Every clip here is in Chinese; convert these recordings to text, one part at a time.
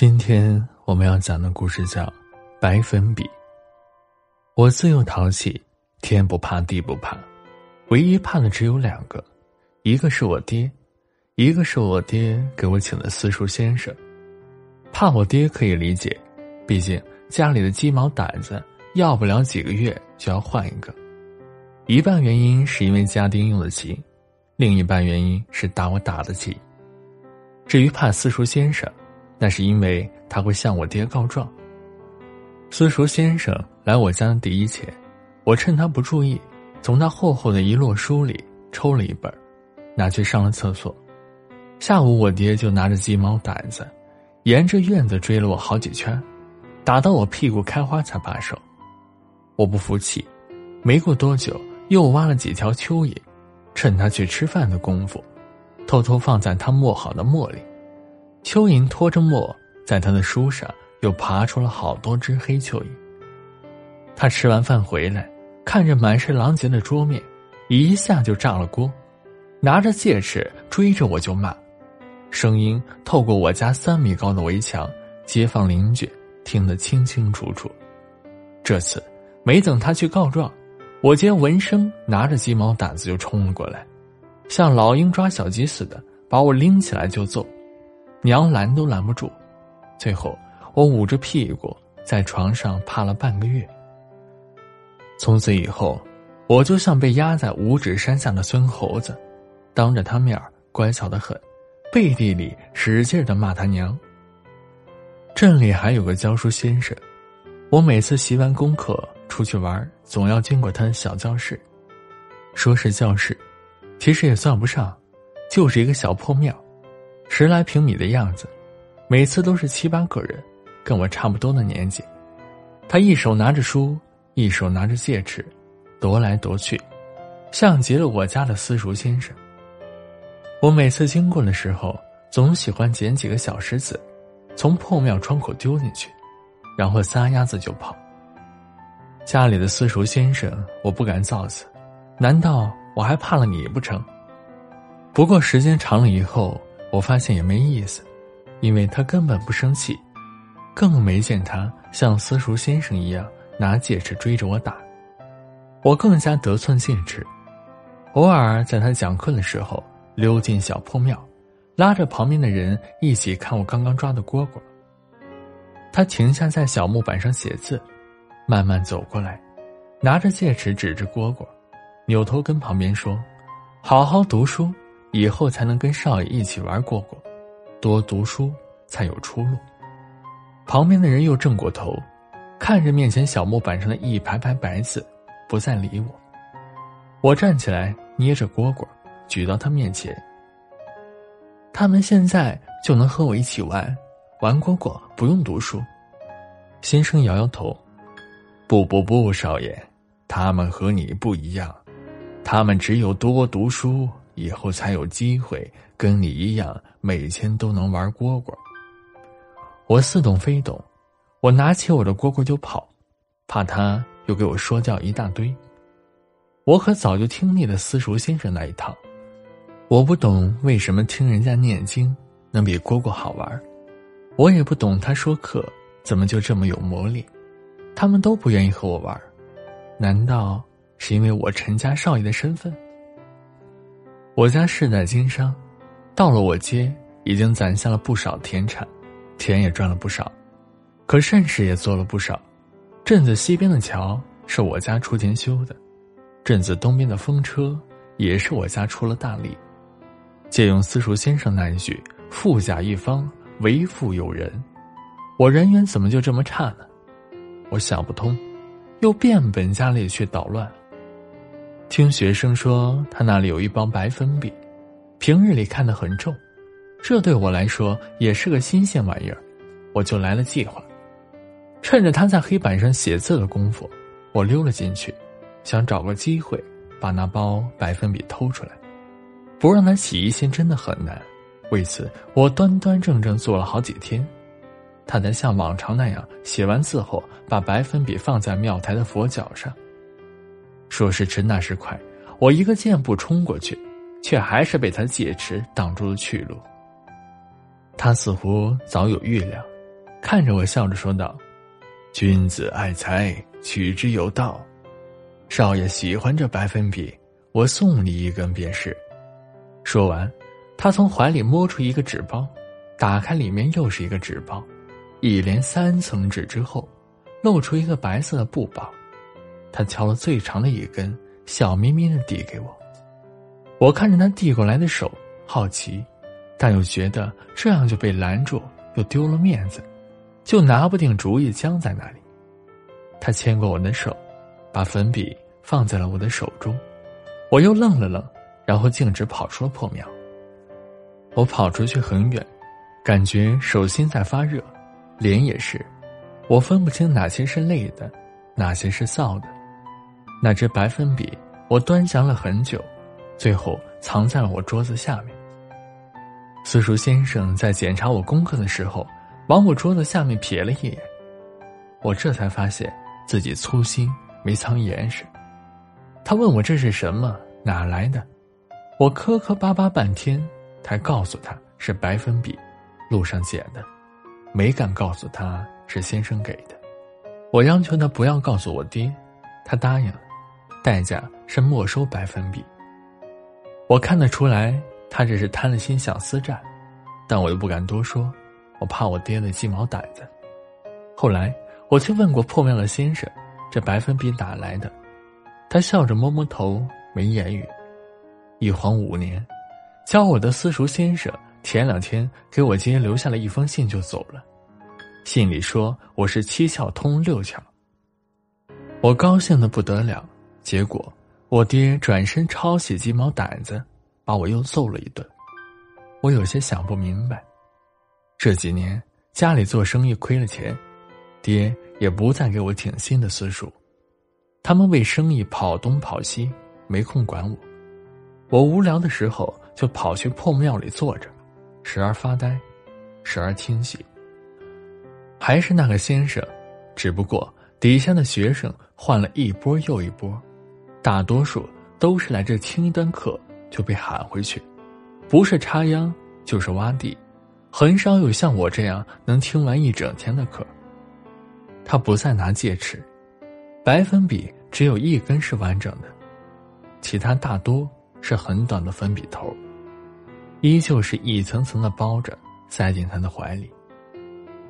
今天我们要讲的故事叫《白粉笔》。我自幼淘气，天不怕地不怕，唯一怕的只有两个，一个是我爹，一个是我爹给我请的私塾先生。怕我爹可以理解，毕竟家里的鸡毛掸子要不了几个月就要换一个。一半原因是因为家丁用得起，另一半原因是打我打得起。至于怕私塾先生。那是因为他会向我爹告状。私塾先生来我家的第一天，我趁他不注意，从他厚厚的一摞书里抽了一本，拿去上了厕所。下午我爹就拿着鸡毛掸子，沿着院子追了我好几圈，打到我屁股开花才罢手。我不服气，没过多久又挖了几条蚯蚓，趁他去吃饭的功夫，偷偷放在他磨好的墨里。蚯蚓拖着墨，在他的书上又爬出了好多只黑蚯蚓。他吃完饭回来，看着满是狼藉的桌面，一下就炸了锅，拿着戒尺追着我就骂，声音透过我家三米高的围墙，街坊邻居听得清清楚楚。这次没等他去告状，我见闻声拿着鸡毛掸子就冲了过来，像老鹰抓小鸡似的把我拎起来就揍。娘拦都拦不住，最后我捂着屁股在床上趴了半个月。从此以后，我就像被压在五指山下的孙猴子，当着他面乖巧的很，背地里使劲的骂他娘。镇里还有个教书先生，我每次习完功课出去玩，总要经过他的小教室。说是教室，其实也算不上，就是一个小破庙。十来平米的样子，每次都是七八个人，跟我差不多的年纪。他一手拿着书，一手拿着戒尺，踱来踱去，像极了我家的私塾先生。我每次经过的时候，总喜欢捡几个小石子，从破庙窗口丢进去，然后撒丫子就跑。家里的私塾先生，我不敢造次，难道我还怕了你不成？不过时间长了以后。我发现也没意思，因为他根本不生气，更没见他像私塾先生一样拿戒尺追着我打。我更加得寸进尺，偶尔在他讲课的时候溜进小破庙，拉着旁边的人一起看我刚刚抓的蝈蝈。他停下在小木板上写字，慢慢走过来，拿着戒尺指着蝈蝈，扭头跟旁边说：“好好读书。”以后才能跟少爷一起玩蝈蝈，多读书才有出路。旁边的人又正过头，看着面前小木板上的一排排白字，不再理我。我站起来，捏着蝈蝈，举到他面前。他们现在就能和我一起玩，玩蝈蝈不用读书。先生摇摇头：“不不不，少爷，他们和你不一样，他们只有多读书。”以后才有机会跟你一样，每天都能玩蝈蝈。我似懂非懂，我拿起我的蝈蝈就跑，怕他又给我说教一大堆。我可早就听腻了私塾先生那一套，我不懂为什么听人家念经能比蝈蝈好玩，我也不懂他说课怎么就这么有魔力，他们都不愿意和我玩，难道是因为我陈家少爷的身份？我家世代经商，到了我街已经攒下了不少田产，钱也赚了不少，可善事也做了不少。镇子西边的桥是我家出钱修的，镇子东边的风车也是我家出了大力。借用私塾先生那一句“富甲一方，为富有人”，我人缘怎么就这么差呢？我想不通，又变本加厉去捣乱。听学生说，他那里有一包白粉笔，平日里看得很重，这对我来说也是个新鲜玩意儿，我就来了计划。趁着他在黑板上写字的功夫，我溜了进去，想找个机会把那包白粉笔偷出来，不让他起疑心真的很难。为此，我端端正正做了好几天。他才像往常那样写完字后，把白粉笔放在庙台的佛脚上。说时迟，那时快，我一个箭步冲过去，却还是被他戒尺挡住了去路。他似乎早有预料，看着我笑着说道：“君子爱财，取之有道。少爷喜欢这白粉笔，我送你一根便是。”说完，他从怀里摸出一个纸包，打开里面又是一个纸包，一连三层纸之后，露出一个白色的布包。他敲了最长的一根，笑眯眯的递给我。我看着他递过来的手，好奇，但又觉得这样就被拦住，又丢了面子，就拿不定主意，僵在那里。他牵过我的手，把粉笔放在了我的手中，我又愣了愣。然后径直跑出了破庙。我跑出去很远，感觉手心在发热，脸也是，我分不清哪些是累的，哪些是臊的。那支白粉笔，我端详了很久，最后藏在了我桌子下面。私塾先生在检查我功课的时候，往我桌子下面瞥了一眼，我这才发现自己粗心没藏严实。他问我这是什么，哪来的？我磕磕巴巴半天，才告诉他是白粉笔，路上捡的，没敢告诉他是先生给的。我央求他不要告诉我爹，他答应了，代价是没收白粉笔。我看得出来，他这是贪了心想私占，但我又不敢多说，我怕我爹的鸡毛掸子。后来我去问过破庙的先生，这白粉笔哪来的？他笑着摸摸头，没言语。一晃五年，教我的私塾先生前两天给我爹留下了一封信就走了，信里说我是七窍通六窍。我高兴的不得了，结果我爹转身抄起鸡毛掸子，把我又揍了一顿。我有些想不明白，这几年家里做生意亏了钱，爹也不再给我挺新的私塾，他们为生意跑东跑西，没空管我。我无聊的时候就跑去破庙里坐着，时而发呆，时而听戏。还是那个先生，只不过底下的学生换了一波又一波，大多数都是来这听一段课就被喊回去，不是插秧就是挖地，很少有像我这样能听完一整天的课。他不再拿戒尺，白粉笔只有一根是完整的，其他大多。是很短的粉笔头，依旧是一层层的包着，塞进他的怀里。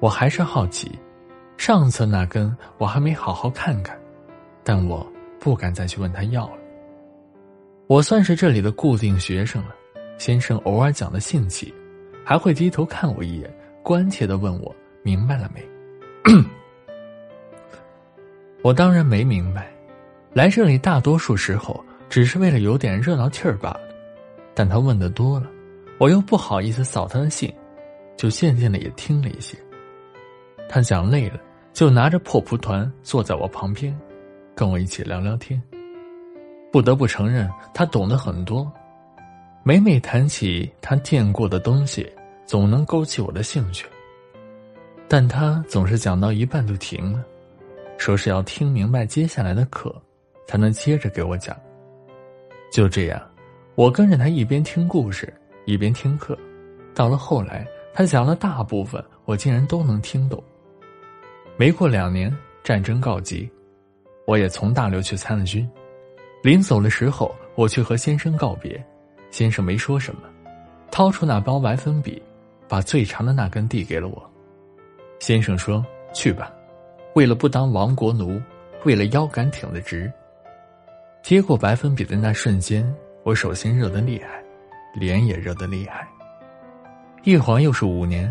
我还是好奇，上次那根我还没好好看看，但我不敢再去问他要了。我算是这里的固定学生了，先生偶尔讲的兴起，还会低头看我一眼，关切的问我明白了没。我当然没明白，来这里大多数时候。只是为了有点热闹气儿罢了，但他问的多了，我又不好意思扫他的兴，就渐渐的也听了一些。他讲累了，就拿着破蒲团坐在我旁边，跟我一起聊聊天。不得不承认，他懂得很多。每每谈起他见过的东西，总能勾起我的兴趣。但他总是讲到一半就停了，说是要听明白接下来的课，才能接着给我讲。就这样，我跟着他一边听故事一边听课，到了后来，他讲了大部分，我竟然都能听懂。没过两年，战争告急，我也从大刘去参了军。临走的时候，我去和先生告别，先生没说什么，掏出那包白粉笔，把最长的那根递给了我。先生说：“去吧，为了不当亡国奴，为了腰杆挺得直。”接过白粉笔的那瞬间，我手心热得厉害，脸也热得厉害。一晃又是五年，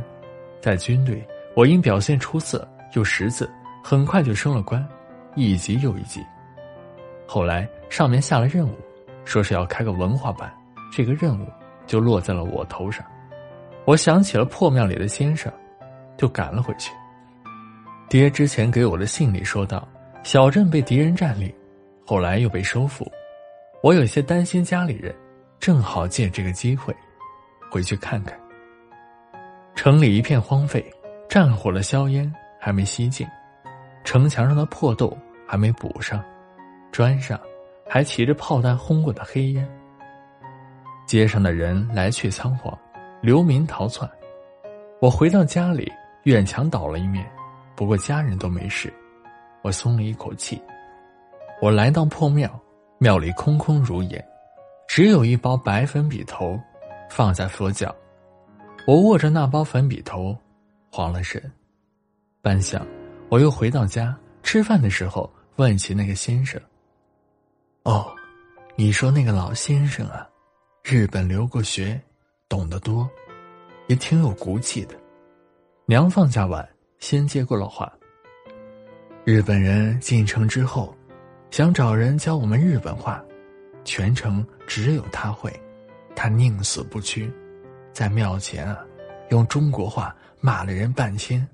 在军队，我因表现出色又识字，很快就升了官，一级又一级。后来上面下了任务，说是要开个文化班，这个任务就落在了我头上。我想起了破庙里的先生，就赶了回去。爹之前给我的信里说道：“小镇被敌人占领。”后来又被收复，我有些担心家里人，正好借这个机会回去看看。城里一片荒废，战火的硝烟还没吸尽，城墙上的破洞还没补上，砖上还骑着炮弹轰过的黑烟。街上的人来去仓皇，流民逃窜。我回到家里，院墙倒了一面，不过家人都没事，我松了一口气。我来到破庙，庙里空空如也，只有一包白粉笔头放在佛脚。我握着那包粉笔头，慌了神。半晌，我又回到家，吃饭的时候问起那个先生。哦，你说那个老先生啊，日本留过学，懂得多，也挺有骨气的。娘放假晚，先接过了话。日本人进城之后，想找人教我们日本话，全城只有他会，他宁死不屈。在庙前啊，用中国话骂了人半天，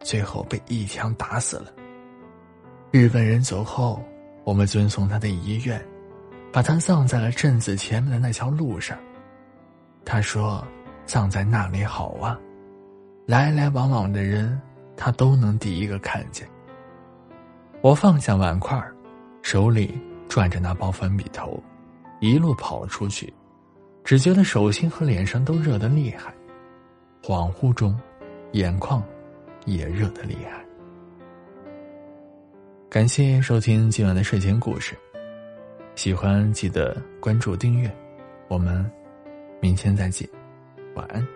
最后被一枪打死了。日本人走后，我们遵从他的遗愿，把他葬在了镇子前面的那条路上。他说：“葬在那里好啊，来来往往的人，他都能第一个看见。”我放下碗筷，手里攥着那包粉笔头，一路跑了出去。只觉得手心和脸上都热得厉害，恍惚中，眼眶也热得厉害。感谢收听今晚的睡前故事，喜欢记得关注订阅，我们明天再见，晚安。